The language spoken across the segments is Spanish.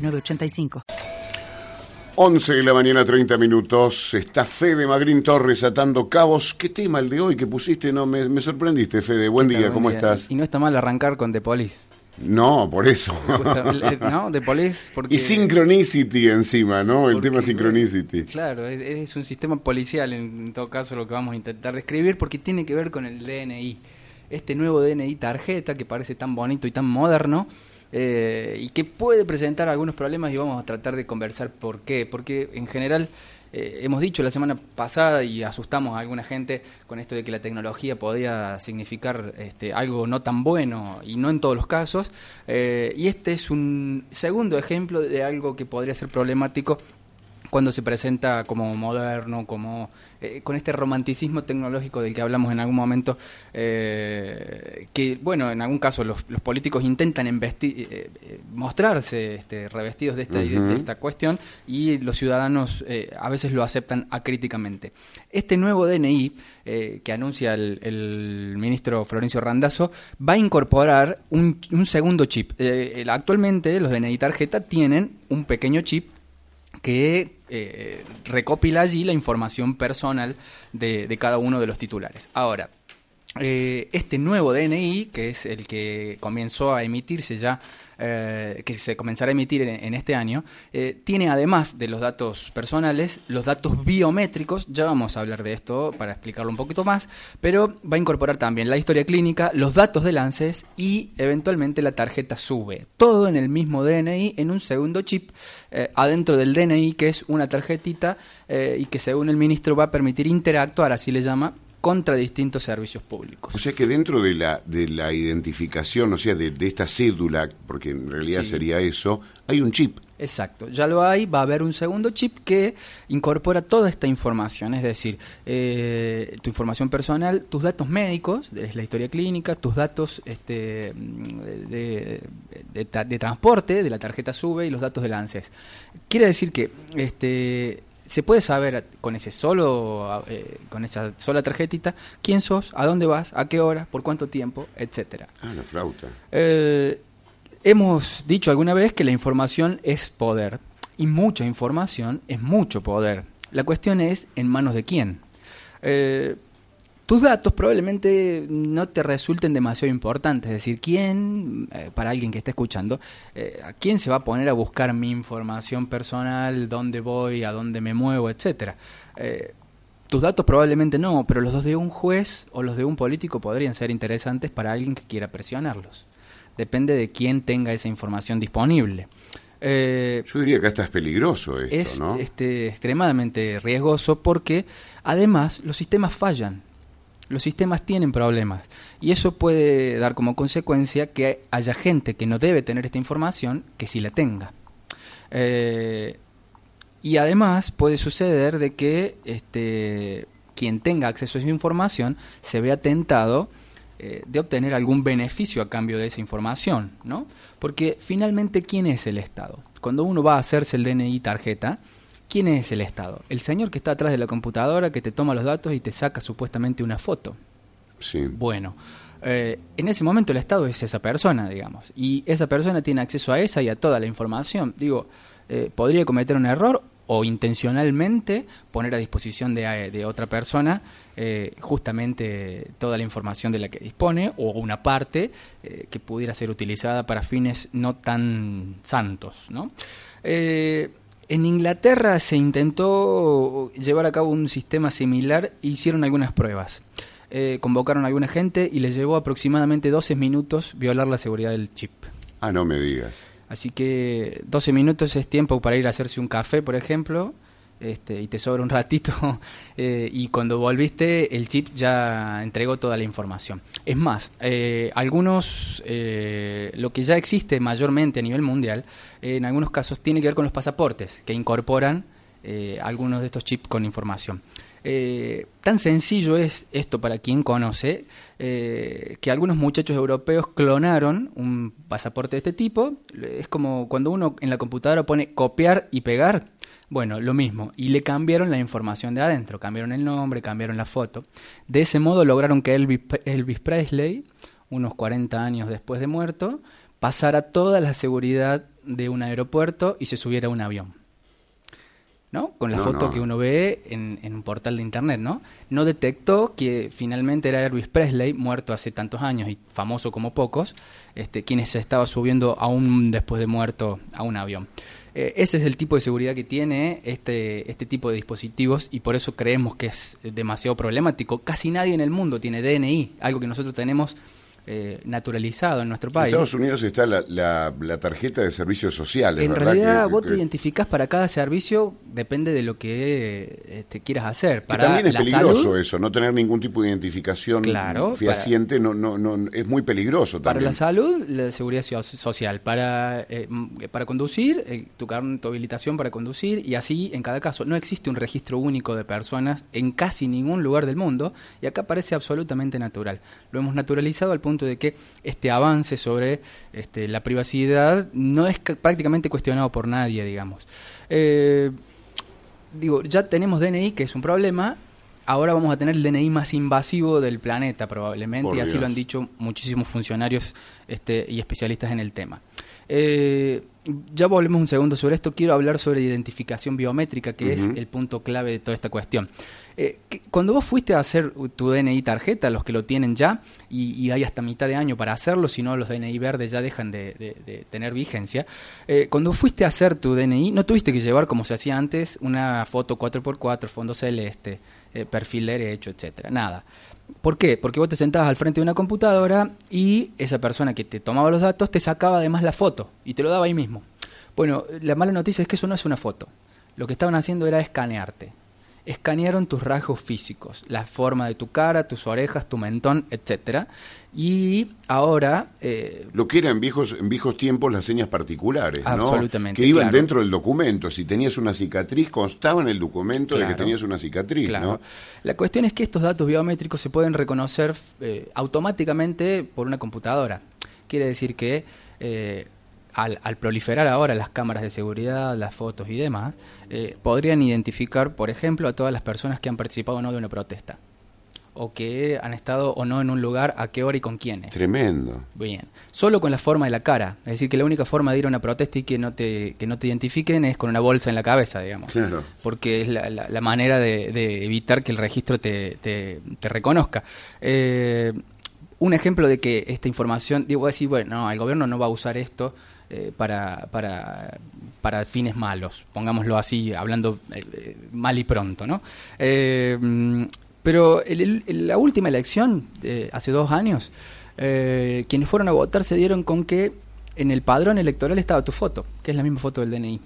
985. 11 de la mañana, 30 minutos. Está Fede Magrín Torres atando cabos. ¿Qué tema el de hoy que pusiste? No, me, sorprendiste, Fede. Buen día, ¿cómo estás? Y no está mal arrancar con The Police. No, por eso. ¿No? The Police porque... Y Synchronicity encima, ¿no? El tema Synchronicity. Claro, es, un sistema policial en todo caso lo que vamos a intentar describir porque tiene que ver con el DNI. Este nuevo DNI tarjeta que parece tan bonito y tan moderno eh, y que puede presentar algunos problemas y vamos a tratar de conversar por qué. Porque en general eh, hemos dicho la semana pasada y asustamos a alguna gente con esto de que la tecnología podía significar este, algo no tan bueno y no en todos los casos. Eh, y este es un segundo ejemplo de algo que podría ser problemático cuando se presenta como moderno, como eh, con este romanticismo tecnológico del que hablamos en algún momento, eh, que, bueno, en algún caso los, políticos intentan eh, mostrarse este, revestidos de esta, de esta, cuestión y los ciudadanos a veces lo aceptan acríticamente. Este nuevo DNI que anuncia el, ministro Florencio Randazzo va a incorporar un, un segundo chip. actualmente los DNI tarjeta tienen un pequeño chip que eh, recopila allí la información personal de, de, cada uno de los titulares. Ahora, eh, este nuevo DNI, que es el que comenzó a emitirse ya, eh, que se comenzará a emitir en, este año, eh, tiene además de los datos personales, los datos biométricos, ya vamos a hablar de esto para explicarlo un poquito más, pero va a incorporar también la historia clínica, los datos del ANSES y eventualmente la tarjeta SUBE. Todo en el mismo DNI, en un segundo chip, adentro del DNI, que es una tarjetita y que según el ministro va a permitir interactuar, así le llama, contra distintos servicios públicos. O sea que dentro de la, de la identificación, o sea, de, esta cédula, porque en realidad sería eso, hay un chip. Exacto, ya lo hay, va a haber un segundo chip que incorpora toda esta información, es decir, eh, tu información personal, tus datos médicos, es la historia clínica, tus datos este, de, de, transporte, de la tarjeta SUBE y los datos del ANSES. Quiere decir que este, se puede saber con ese solo eh, con esa sola tarjetita quién sos, a dónde vas, a qué hora, por cuánto tiempo, etcétera. Ah, la flauta. Eh, hemos dicho alguna vez que la información es poder y mucha información es mucho poder. La cuestión es en manos de quién. Eh, tus datos probablemente no te resulten demasiado importantes. Es decir, ¿quién, eh, para alguien que esté escuchando, eh, a quién se va a poner a buscar mi información personal, dónde voy, a dónde me muevo, etcétera? Eh, tus datos probablemente no, pero los de un juez o los de un político podrían ser interesantes para alguien que quiera presionarlos. Depende de quién tenga esa información disponible. Yo diría que hasta es peligroso esto, es, ¿no? Este, extremadamente riesgoso porque además los sistemas fallan los sistemas tienen problemas y eso puede dar como consecuencia que haya gente que no debe tener esta información que sí la tenga. Eh, y además puede suceder de que este, quien tenga acceso a esa información se vea tentado eh, de obtener algún beneficio a cambio de esa información, ¿no? Porque finalmente, ¿quién es el Estado? Cuando uno va a hacerse el DNI tarjeta, ¿Quién es el Estado? El señor que está atrás de la computadora, que te toma los datos y te saca supuestamente una foto. Sí. Bueno, eh, en ese momento el Estado es esa persona, digamos, y esa persona tiene acceso a esa y a toda la información. Digo, eh, podría cometer un error o intencionalmente poner a disposición de, de otra persona eh, justamente toda la información de la que dispone o una parte que pudiera ser utilizada para fines no tan santos, ¿no? En Inglaterra se intentó llevar a cabo un sistema similar e hicieron algunas pruebas. Eh, convocaron a alguna gente y les llevó aproximadamente 12 minutos violar la seguridad del chip. Ah, no me digas. Así que 12 minutos es tiempo para ir a hacerse un café, por ejemplo, este, y te sobra un ratito eh, y cuando volviste el chip ya entregó toda la información. Es más, eh, algunos, eh, lo que ya existe mayormente a nivel mundial, en algunos casos tiene que ver con los pasaportes que incorporan algunos de estos chips con información. tan sencillo es esto para quien conoce que algunos muchachos europeos clonaron un pasaporte de este tipo. Es como cuando uno en la computadora pone copiar y pegar bueno, lo mismo. Y le cambiaron la información de adentro. Cambiaron el nombre, cambiaron la foto. De ese modo lograron que Elvis, Presley, unos 40 años después de muerto, pasara toda la seguridad de un aeropuerto y se subiera a un avión. ¿No? Con la foto que uno ve en, un portal de internet, ¿no? No detectó que finalmente era Elvis Presley, muerto hace tantos años y famoso como pocos, este, quienes se estaba subiendo aún después de muerto a un avión. Eh, ese es el tipo de seguridad que tiene este, este tipo de dispositivos y por eso creemos que es demasiado problemático. Casi nadie en el mundo tiene DNI, algo que nosotros tenemos eh, naturalizado en nuestro país. En Estados Unidos está la, tarjeta de servicios sociales. En realidad, vos te identificás para cada servicio, depende de lo que este, quieras hacer. Para también es peligroso eso, no tener ningún tipo de identificación fehaciente no, no, no, es muy peligroso Para la salud, la seguridad social. Para, eh, para conducir, eh, tu, tu habilitación para conducir y así en cada caso. No existe un registro único de personas en casi ningún lugar del mundo y acá parece absolutamente natural. Lo hemos naturalizado al punto de que este avance sobre este, la privacidad no es prácticamente cuestionado por nadie, digamos. Eh, digo, ya tenemos DNI, que es un problema, ahora vamos a tener el DNI más invasivo del planeta probablemente, y así lo han dicho muchísimos funcionarios este, y especialistas en el tema. Eh, ya volvemos un segundo sobre esto. Quiero hablar sobre identificación biométrica, que es el punto clave de toda esta cuestión. Eh, cuando vos fuiste a hacer tu DNI tarjeta, los que lo tienen ya, y, hay hasta mitad de año para hacerlo, si no los DNI verdes ya dejan de, tener vigencia, eh, cuando fuiste a hacer tu DNI, no tuviste que llevar, como se hacía antes, una foto 4x4, fondo celeste, eh, perfil derecho, etcétera. Nada. ¿Por qué? Porque vos te sentabas al frente de una computadora y esa persona que te tomaba los datos te sacaba además la foto y te lo daba ahí mismo. Bueno, la mala noticia es que eso no es una foto. Lo que estaban haciendo era escanearte escanearon tus rasgos físicos, la forma de tu cara, tus orejas, tu mentón, etcétera. Y ahora... Eh, Lo que era en viejos, en viejos tiempos las señas particulares, absolutamente, Que iban dentro del documento. Si tenías una cicatriz, constaba en el documento de que tenías una cicatriz, ¿no? La cuestión es que estos datos biométricos se pueden reconocer eh, automáticamente por una computadora. Quiere decir que... Eh, al, proliferar ahora las cámaras de seguridad, las fotos y demás, eh, podrían identificar, por ejemplo, a todas las personas que han participado o no de una protesta. O que han estado o no en un lugar, a qué hora y con quiénes. Tremendo. Bien. Solo con la forma de la cara. Es decir, que la única forma de ir a una protesta y que no te, que no te identifiquen es con una bolsa en la cabeza, digamos. Claro. Porque es la, manera de, evitar que el registro te, te, reconozca. Eh, un ejemplo de que esta información, digo, decir, bueno, el gobierno no va a usar esto eh, para, para, para, fines malos, pongámoslo así, hablando eh, mal y pronto, ¿no? Eh, pero en la última elección, hace dos años, quienes fueron a votar se dieron con que en el padrón electoral estaba tu foto, que es la misma foto del DNI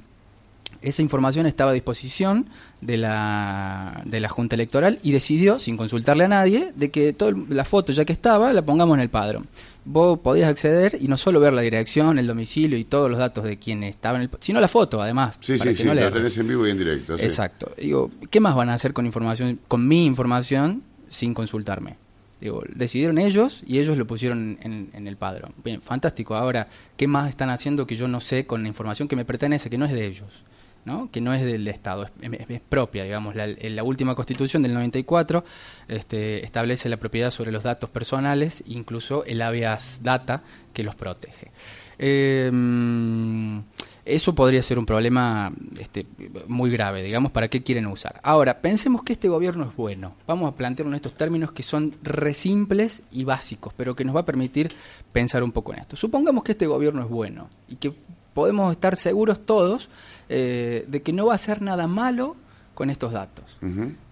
esa información estaba a disposición de la, de la Junta Electoral y decidió, sin consultarle a nadie, de que toda la foto ya que estaba la pongamos en el padrón. Vos podías acceder y no solo ver la dirección, el domicilio y todos los datos de quien estaba en el sino la foto además. Sí, sí, sí, lo tenés en vivo y en directo. Exacto. Digo, ¿qué más van a hacer con información, con mi información, sin consultarme? Digo, decidieron ellos y ellos lo pusieron en, en, el padrón. Bien, fantástico. Ahora, ¿qué más están haciendo que yo no sé con la información que me pertenece, que no es de ellos? ¿No? que no es del Estado, es, propia, digamos. La, la, última constitución del 94 este, establece la propiedad sobre los datos personales, incluso el habeas data que los protege. Em, eso podría ser un problema este, muy grave, digamos, ¿para qué quieren usar? Ahora, pensemos que este gobierno es bueno. Vamos a plantearlo en estos términos que son re simples y básicos, pero que nos va a permitir pensar un poco en esto. Supongamos que este gobierno es bueno y que podemos estar seguros todos eh, de que no va a hacer nada malo con estos datos.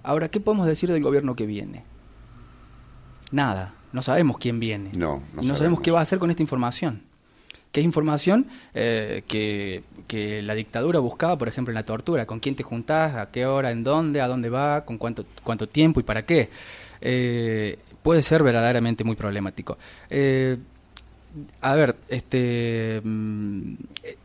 Ahora, ¿qué podemos decir del gobierno que viene? Nada, no sabemos quién viene. No, y no sabemos. qué va a hacer con esta información. que es información eh, que, que, la dictadura buscaba, por ejemplo, en la tortura, con quién te juntás, a qué hora, en dónde, a dónde va, con cuánto, cuánto tiempo y para qué. Eh, puede ser verdaderamente muy problemático. Eh, a ver, este, mm,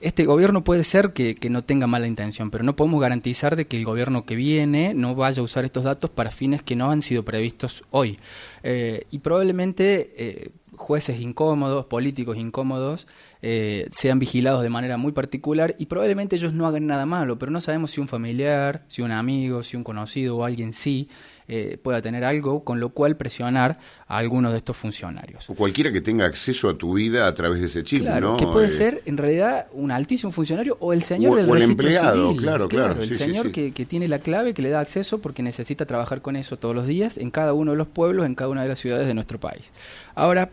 este gobierno puede ser que, no tenga mala intención, pero no podemos garantizar de que el gobierno que viene no vaya a usar estos datos para fines que no han sido previstos hoy. y probablemente jueces incómodos, políticos incómodos, eh, sean vigilados de manera muy particular y probablemente ellos no hagan nada malo, pero no sabemos si un familiar, si un amigo, si un conocido o alguien sí eh, pueda tener algo con lo cual presionar a algunos de estos funcionarios. O cualquiera que tenga acceso a tu vida a través de ese chip, claro, ¿no? que puede eh, ser en realidad un altísimo funcionario o el señor del o el empleado, claro, claro. el señor Que, que tiene la clave, que le da acceso porque necesita trabajar con eso todos los días en cada uno de los pueblos, en cada una de las ciudades de nuestro país. Ahora,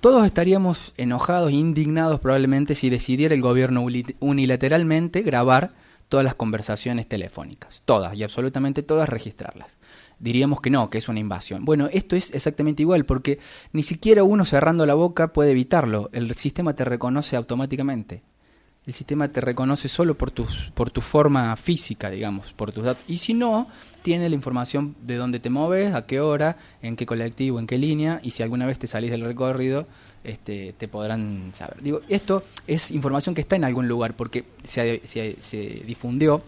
todos estaríamos enojados, indignados probablemente si decidiera el gobierno unilateralmente grabar todas las conversaciones telefónicas, todas y absolutamente todas registrarlas diríamos que no, que es una invasión. Bueno, esto es exactamente igual, porque ni siquiera uno cerrando la boca puede evitarlo. El sistema te reconoce automáticamente. El sistema te reconoce solo por, tus, por tu forma física, digamos, por tus datos. Y si no, tiene la información de dónde te mueves, a qué hora, en qué colectivo, en qué línea, y si alguna vez te salís del recorrido, este, te podrán saber. Digo, esto es información que está en algún lugar, porque se, se, se difundió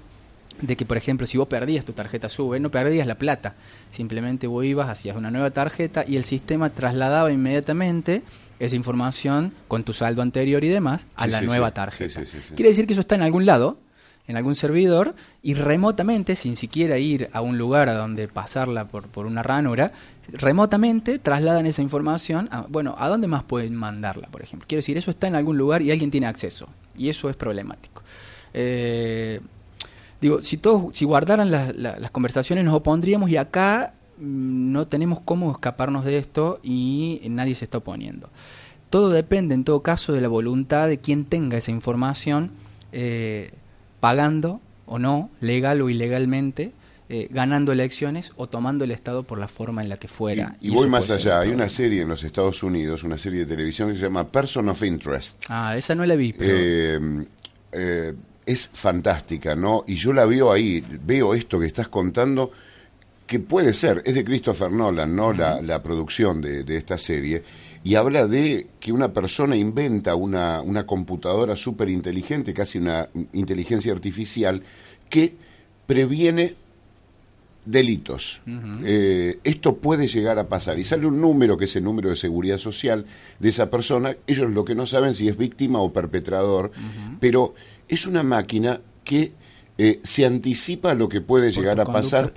de que, por ejemplo, si vos perdías tu tarjeta SUBE, no perdías la plata, simplemente vos ibas, hacías una nueva tarjeta y el sistema trasladaba inmediatamente esa información con tu saldo anterior y demás a la nueva tarjeta. Quiere decir que eso está en algún lado, en algún servidor, y remotamente, sin siquiera ir a un lugar a donde pasarla por, por una ranura, remotamente trasladan esa información a, bueno, ¿a dónde más pueden mandarla, por ejemplo? Quiero decir, eso está en algún lugar y alguien tiene acceso, y eso es problemático. Eh, Digo, si todos, si guardaran las conversaciones nos opondríamos y acá mm, no tenemos cómo escaparnos de esto y nadie se está oponiendo. Todo depende, en todo caso, de la voluntad de quien tenga esa información, eh, pagando o no, legal o ilegalmente, eh, ganando elecciones o tomando el Estado por la forma en la que fuera. Y, voy más allá, hay una serie en los Estados Unidos, una serie de televisión que se llama Person of Interest. Ah, esa no la vi, pero... Eh, es fantástica, ¿no? Y yo la veo ahí, veo esto que estás contando, que puede ser, es de Christopher Nolan, ¿no? la, producción de, esta serie, y habla de que una persona inventa una, una computadora súper inteligente, casi una inteligencia artificial, que previene delitos. Eh, esto puede llegar a pasar. Y sale un número, que es el número de seguridad social de esa persona. Ellos lo que no saben si es víctima o perpetrador, pero es una máquina que eh, se anticipa a lo que puede llegar a pasar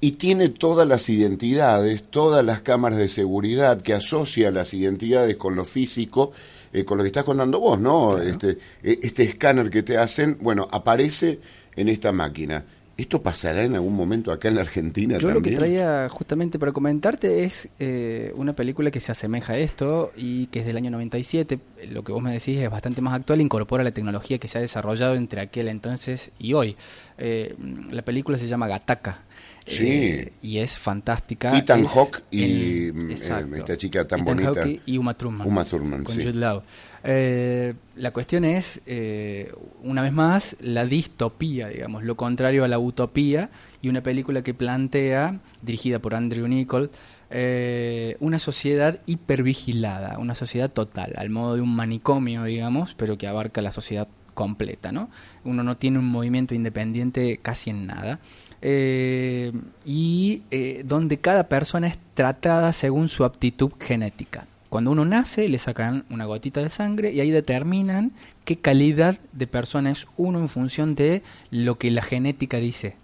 y tiene todas las identidades, todas las cámaras de seguridad que asocia las identidades con lo físico, eh, con lo que estás contando vos, ¿no? Este, eh, este escáner que te hacen, bueno, aparece en esta máquina. ¿Esto pasará en algún momento acá en la Argentina Yo lo que traía justamente para comentarte es eh, una película que se asemeja a esto y que es del año 97. Lo que vos me decís es bastante más actual, incorpora la tecnología que se ha desarrollado entre aquel entonces y hoy. Eh, la película se llama Gataka. Sí. Eh, y es fantástica. Ethan Hawke y mm, esta chica tan Ethan bonita. y Uma Thurman. Uma Thurman, con Jude Law. Eh, la cuestión es, eh, una vez más, la distopía, digamos, lo contrario a la utopía, y una película que plantea, dirigida por Andrew Nichol, eh, una sociedad hipervigilada, una sociedad total, al modo de un manicomio, digamos, pero que abarca la sociedad completa, ¿no? Uno no tiene un movimiento independiente casi en nada. Y donde cada persona es tratada según su aptitud genética. Cuando uno nace, le sacan una gotita de sangre y ahí determinan qué calidad de persona es uno en función de lo que la genética dice.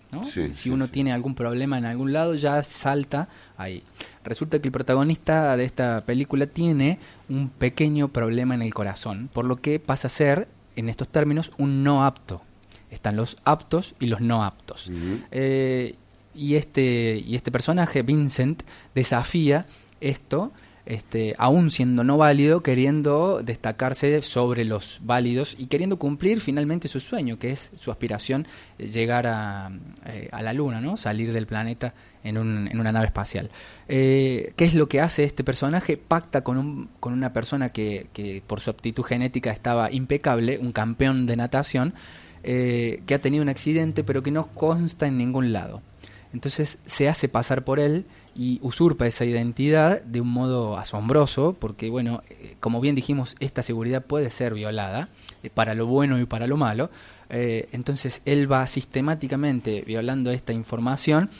si uno tiene algún problema en algún lado, ya salta ahí. Resulta que el protagonista de esta película tiene un pequeño problema en el corazón, por lo que pasa a ser, en estos términos, un no apto. Están los aptos y los no aptos. Eh, y, este, y este personaje, Vincent, desafía esto este, aún siendo no válido, queriendo destacarse sobre los válidos y queriendo cumplir finalmente su sueño, que es su aspiración, eh, llegar a, eh, a la Luna, ¿no? salir del planeta en, un, en una nave espacial. Eh, ¿Qué es lo que hace este personaje? Pacta con, un, con una persona que, que por su aptitud genética estaba impecable, un campeón de natación, que ha tenido un accidente pero que no consta en ningún lado. Entonces se hace pasar por él y usurpa esa identidad de un modo asombroso, porque bueno, eh, como bien dijimos, esta seguridad puede ser violada eh, para lo bueno y para lo malo. Eh, entonces él va sistemáticamente violando esta información,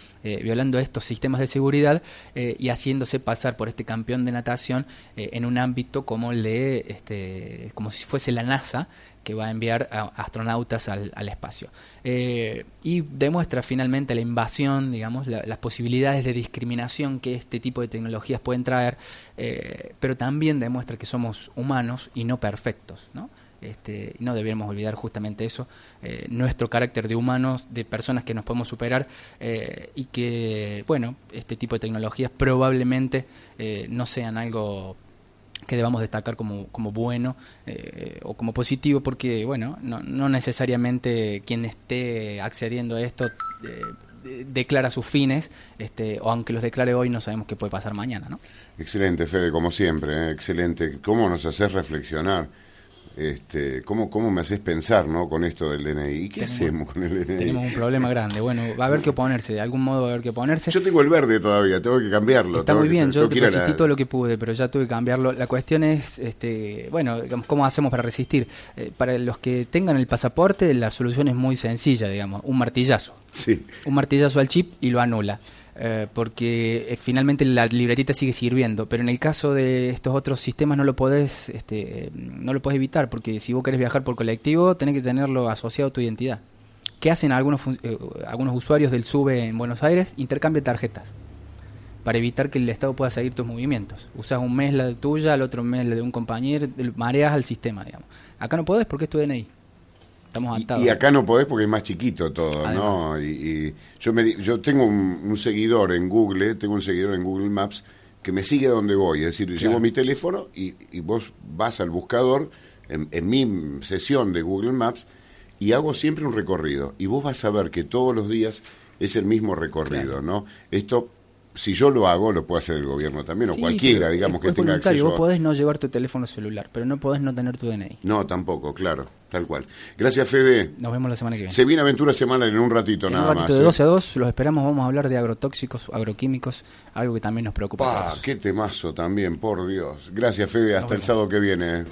violando estos sistemas de seguridad y haciéndose pasar por este campeón de natación en un ámbito como el de, este, como si fuese la NASA, que va a enviar astronautas al, espacio. Eh, y demuestra finalmente la invasión, digamos, las posibilidades de discriminación que este tipo de tecnologías pueden traer, eh, pero también demuestra que somos humanos y no perfectos, ¿no? Este, no deberíamos olvidar justamente eso, eh, nuestro carácter de humanos, de personas que nos podemos superar y que, bueno, este tipo de tecnologías probablemente no sean algo que debamos destacar como, como bueno eh, o como positivo, porque bueno, no, necesariamente quien esté accediendo a esto eh, declara sus fines, este, o aunque los declare hoy, no sabemos qué puede pasar mañana, ¿no? Excelente, Fede, como siempre, ¿eh? excelente. ¿Cómo nos haces reflexionar? Este, ¿cómo, ¿Cómo me haces pensar ¿no? con esto del DNI? ¿Y qué hacemos con el DNI? Tenemos un problema grande. Bueno, va a haber que oponerse, de algún modo va a haber que oponerse. Yo tengo el verde todavía, tengo que cambiarlo. Está muy bien, yo resistí todo lo que pude, pero ya tuve que cambiarlo. La cuestión es, este, bueno, digamos, ¿cómo hacemos para resistir? Eh, para los que tengan el pasaporte, la solución es muy sencilla, digamos, un martillazo. Sí. Un martillazo al chip y lo anula. Eh, porque eh, finalmente la libretita sigue sirviendo, pero en el caso de estos otros sistemas no lo podés, este, no lo podés evitar, porque si vos querés viajar por colectivo, tenés que tenerlo asociado a tu identidad. ¿Qué hacen algunos, eh, algunos usuarios del SUBE en Buenos Aires? Intercambian tarjetas para evitar que el Estado pueda seguir tus movimientos. Usas un mes la tuya, el otro mes la de un compañero, mareas al sistema, digamos. Acá no podés porque es tu DNI. Y, acá no podés porque es más chiquito todo, ¿no? Y, yo, me, yo tengo un, seguidor en Google, tengo un seguidor en Google Maps que me sigue donde voy. Es decir, llevo mi teléfono y, vos vas al buscador en, en, mi sesión de Google Maps y hago siempre un recorrido. Y vos vas a ver que todos los días es el mismo recorrido, ¿no? Esto si yo lo hago, lo puede hacer el gobierno también, o cualquiera, digamos, que tenga acceso. Vos podés no llevar tu teléfono celular, pero no podés no tener tu DNI. No, tampoco, claro, tal cual. Gracias, Fede. Nos vemos la semana que viene. Se viene Aventura Semanal en un ratito nada más. un ratito de 12 ¿eh? a 2, los esperamos, vamos a hablar de agrotóxicos, agroquímicos, algo que también nos preocupa. Ah, qué temazo también, por Dios. Gracias, Fede, hasta el sábado que viene.